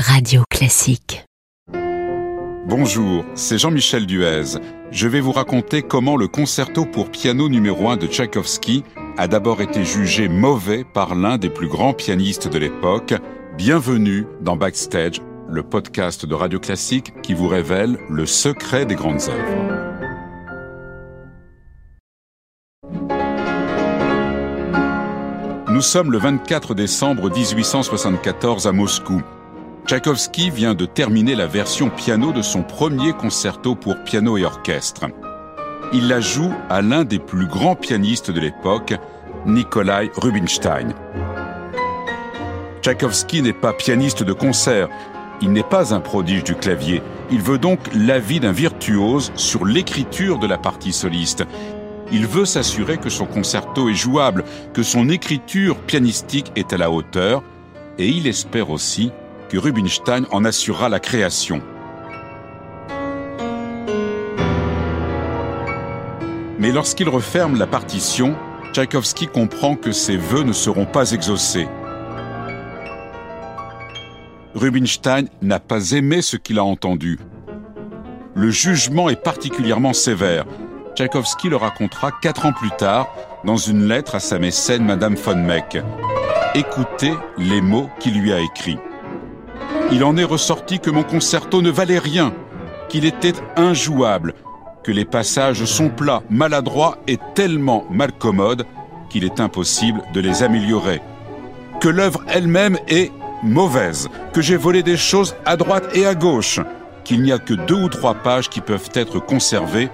Radio Classique. Bonjour, c'est Jean-Michel Duez. Je vais vous raconter comment le concerto pour piano numéro 1 de Tchaïkovski a d'abord été jugé mauvais par l'un des plus grands pianistes de l'époque. Bienvenue dans Backstage, le podcast de Radio Classique qui vous révèle le secret des grandes œuvres. Nous sommes le 24 décembre 1874 à Moscou. Tchaïkovski vient de terminer la version piano de son premier concerto pour piano et orchestre. Il la joue à l'un des plus grands pianistes de l'époque, Nikolai Rubinstein. Tchaïkovski n'est pas pianiste de concert, il n'est pas un prodige du clavier. Il veut donc l'avis d'un virtuose sur l'écriture de la partie soliste. Il veut s'assurer que son concerto est jouable, que son écriture pianistique est à la hauteur, et il espère aussi que Rubinstein en assurera la création. Mais lorsqu'il referme la partition, Tchaïkovski comprend que ses vœux ne seront pas exaucés. Rubinstein n'a pas aimé ce qu'il a entendu. Le jugement est particulièrement sévère. Tchaïkovski le racontera quatre ans plus tard dans une lettre à sa mécène Madame von Meck. Écoutez les mots qu'il lui a écrits. Il en est ressorti que mon concerto ne valait rien, qu'il était injouable, que les passages sont plats, maladroits et tellement malcommodes qu'il est impossible de les améliorer, que l'œuvre elle-même est mauvaise, que j'ai volé des choses à droite et à gauche, qu'il n'y a que deux ou trois pages qui peuvent être conservées,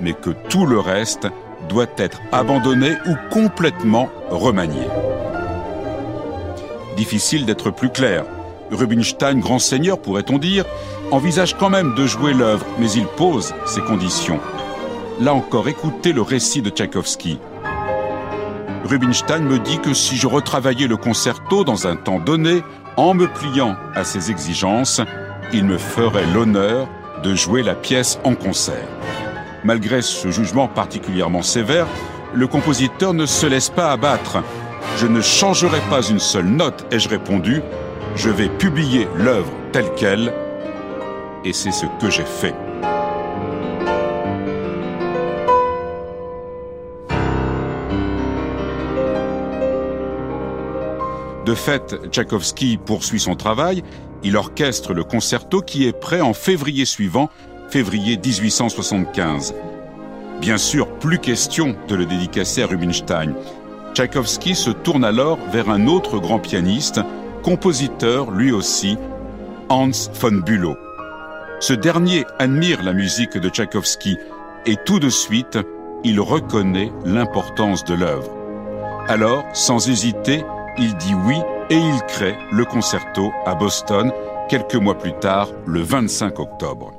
mais que tout le reste doit être abandonné ou complètement remanié. Difficile d'être plus clair. Rubinstein, grand seigneur pourrait-on dire, envisage quand même de jouer l'œuvre, mais il pose ses conditions. Là encore, écoutez le récit de Tchaïkovski. Rubinstein me dit que si je retravaillais le concerto dans un temps donné, en me pliant à ses exigences, il me ferait l'honneur de jouer la pièce en concert. Malgré ce jugement particulièrement sévère, le compositeur ne se laisse pas abattre. Je ne changerai pas une seule note, ai-je répondu, je vais publier l'œuvre telle qu'elle, et c'est ce que j'ai fait. De fait, Tchaïkovski poursuit son travail, il orchestre le concerto qui est prêt en février suivant, février 1875. Bien sûr, plus question de le dédicacer à Rubinstein. Tchaïkovski se tourne alors vers un autre grand pianiste, compositeur lui aussi, Hans von Bülow. Ce dernier admire la musique de Tchaïkovski et tout de suite, il reconnaît l'importance de l'œuvre. Alors, sans hésiter, il dit oui et il crée le concerto à Boston quelques mois plus tard, le 25 octobre.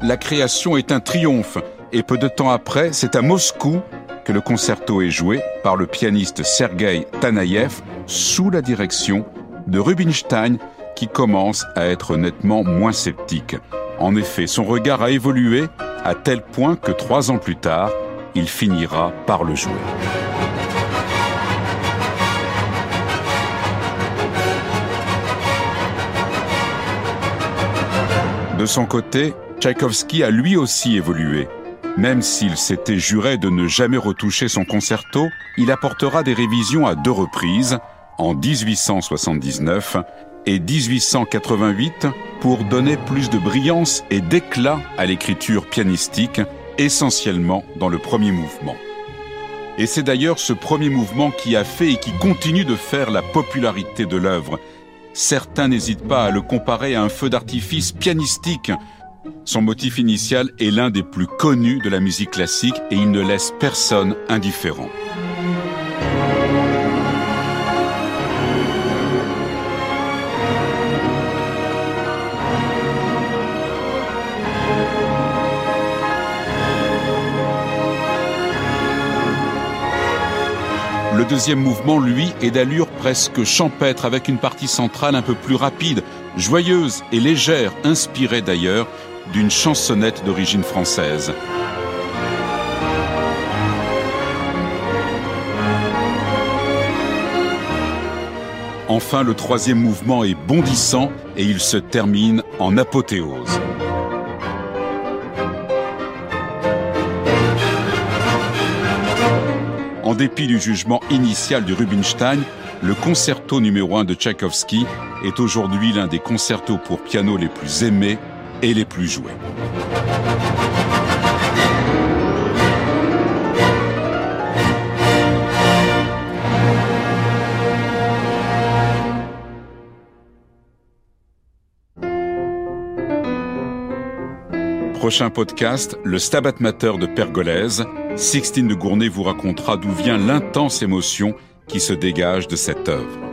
La création est un triomphe et peu de temps après, c'est à Moscou le concerto est joué par le pianiste Sergei Tanaïev sous la direction de Rubinstein qui commence à être nettement moins sceptique. En effet, son regard a évolué à tel point que trois ans plus tard, il finira par le jouer. De son côté, Tchaïkovski a lui aussi évolué. Même s'il s'était juré de ne jamais retoucher son concerto, il apportera des révisions à deux reprises, en 1879 et 1888, pour donner plus de brillance et d'éclat à l'écriture pianistique essentiellement dans le premier mouvement. Et c'est d'ailleurs ce premier mouvement qui a fait et qui continue de faire la popularité de l'œuvre. Certains n'hésitent pas à le comparer à un feu d'artifice pianistique. Son motif initial est l'un des plus connus de la musique classique et il ne laisse personne indifférent. Le deuxième mouvement, lui, est d'allure presque champêtre, avec une partie centrale un peu plus rapide, joyeuse et légère, inspirée d'ailleurs d'une chansonnette d'origine française. Enfin, le troisième mouvement est bondissant et il se termine en apothéose. En dépit du jugement initial du Rubinstein, le concerto numéro 1 de Tchaïkovski est aujourd'hui l'un des concertos pour piano les plus aimés et les plus joués. Prochain podcast, le Stabat Mater de Pergolèse. Sixtine de Gournay vous racontera d'où vient l'intense émotion qui se dégage de cette œuvre.